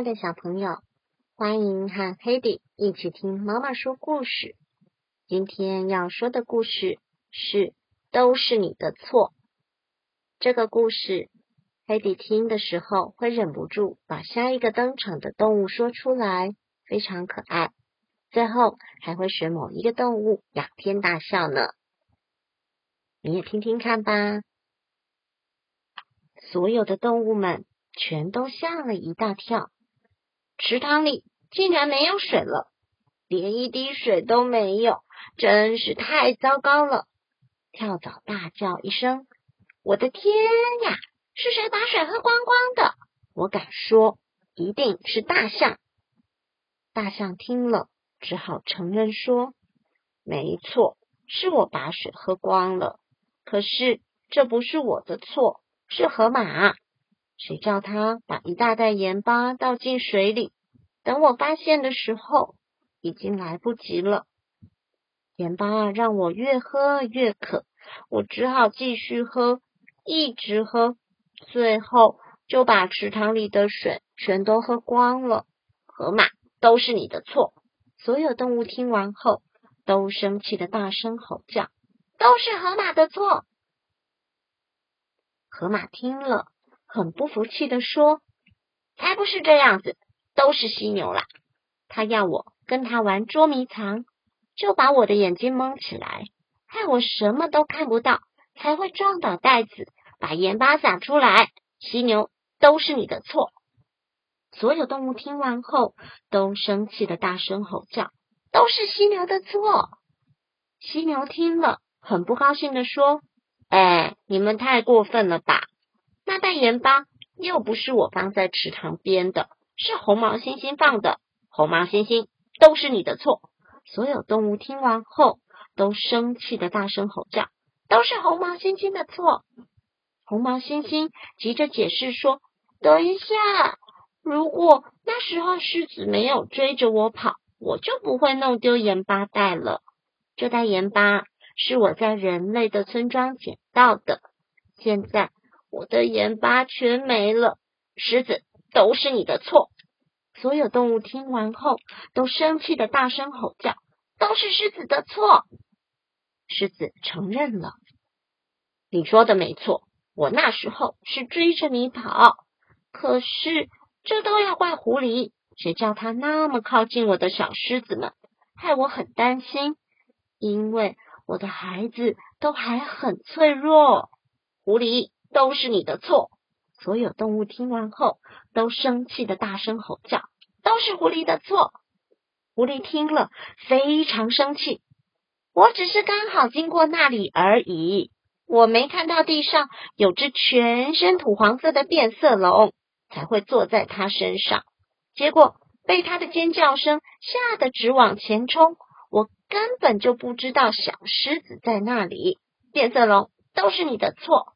爱的小朋友，欢迎和黑迪一起听妈妈说故事。今天要说的故事是“都是你的错”。这个故事，黑迪听的时候会忍不住把下一个登场的动物说出来，非常可爱。最后还会选某一个动物仰天大笑呢。你也听听看吧。所有的动物们。全都吓了一大跳，池塘里竟然没有水了，连一滴水都没有，真是太糟糕了！跳蚤大叫一声：“我的天呀！是谁把水喝光光的？”我敢说，一定是大象。大象听了，只好承认说：“没错，是我把水喝光了。可是这不是我的错，是河马。”谁叫他把一大袋盐巴倒进水里？等我发现的时候，已经来不及了。盐巴让我越喝越渴，我只好继续喝，一直喝，最后就把池塘里的水全都喝光了。河马，都是你的错！所有动物听完后，都生气的大声吼叫：“都是河马的错！”河马听了。很不服气的说：“才不是这样子，都是犀牛啦！他要我跟他玩捉迷藏，就把我的眼睛蒙起来，害我什么都看不到，才会撞倒袋子，把盐巴撒出来。犀牛，都是你的错！”所有动物听完后，都生气的大声吼叫：“都是犀牛的错！”犀牛听了，很不高兴的说：“哎，你们太过分了吧！”那袋盐巴又不是我放在池塘边的，是红毛猩猩放的。红毛猩猩，都是你的错！所有动物听完后，都生气的大声吼叫：“都是红毛猩猩的错！”红毛猩猩急着解释说：“等一下，如果那时候狮子没有追着我跑，我就不会弄丢盐巴袋了。这袋盐巴是我在人类的村庄捡到的，现在。”我的盐巴全没了，狮子都是你的错！所有动物听完后都生气的大声吼叫：“都是狮子的错！”狮子承认了：“你说的没错，我那时候是追着你跑，可是这都要怪狐狸，谁叫他那么靠近我的小狮子们，害我很担心，因为我的孩子都还很脆弱。”狐狸。都是你的错！所有动物听完后都生气的大声吼叫：“都是狐狸的错！”狐狸听了非常生气。我只是刚好经过那里而已，我没看到地上有只全身土黄色的变色龙，才会坐在它身上。结果被它的尖叫声吓得直往前冲。我根本就不知道小狮子在那里。变色龙，都是你的错！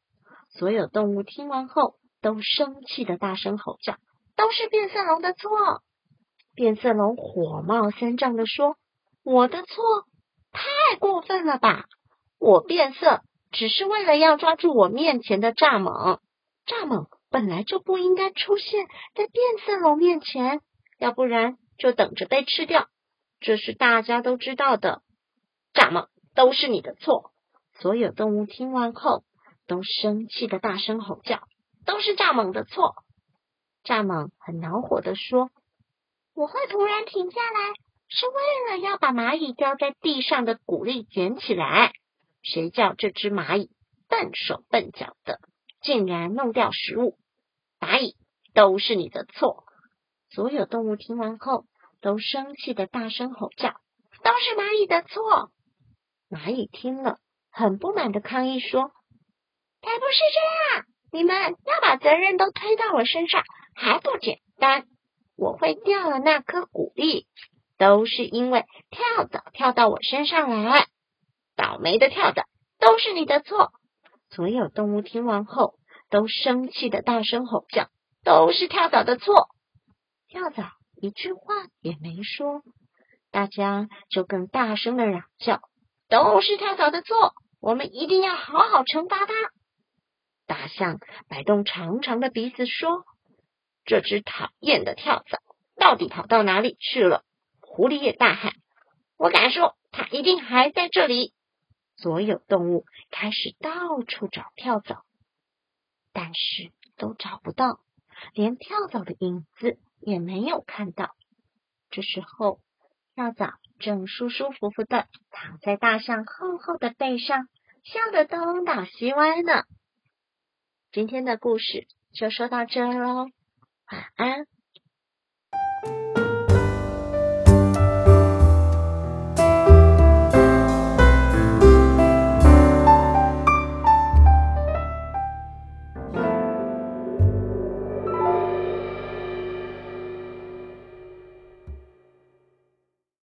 所有动物听完后都生气的大声吼叫：“都是变色龙的错！”变色龙火冒三丈的说：“我的错？太过分了吧！我变色只是为了要抓住我面前的蚱蜢，蚱蜢本来就不应该出现在变色龙面前，要不然就等着被吃掉。这是大家都知道的。蚱蜢都是你的错！”所有动物听完后。都生气的大声吼叫，都是蚱蜢的错。蚱蜢很恼火的说：“我会突然停下来，是为了要把蚂蚁掉在地上的谷粒捡起来。谁叫这只蚂蚁笨手笨脚的，竟然弄掉食物？蚂蚁都是你的错。”所有动物听完后，都生气的大声吼叫，都是蚂蚁的错。蚂蚁听了，很不满的抗议说。才不是这样！你们要把责任都推到我身上，还不简单？我会掉了那颗谷粒，都是因为跳蚤跳到我身上来。倒霉的跳蚤，都是你的错！所有动物听完后，都生气的大声吼叫：“都是跳蚤的错！”跳蚤一句话也没说，大家就更大声的嚷叫：“都是跳蚤的错！我们一定要好好惩罚它！”大象摆动长长的鼻子说：“这只讨厌的跳蚤到底跑到哪里去了？狐狸也大喊：“我敢说，它一定还在这里！”所有动物开始到处找跳蚤，但是都找不到，连跳蚤的影子也没有看到。这时候，跳蚤正舒舒服服的躺在大象厚厚的背上，笑得东倒西歪呢。今天的故事就说到这喽，晚安。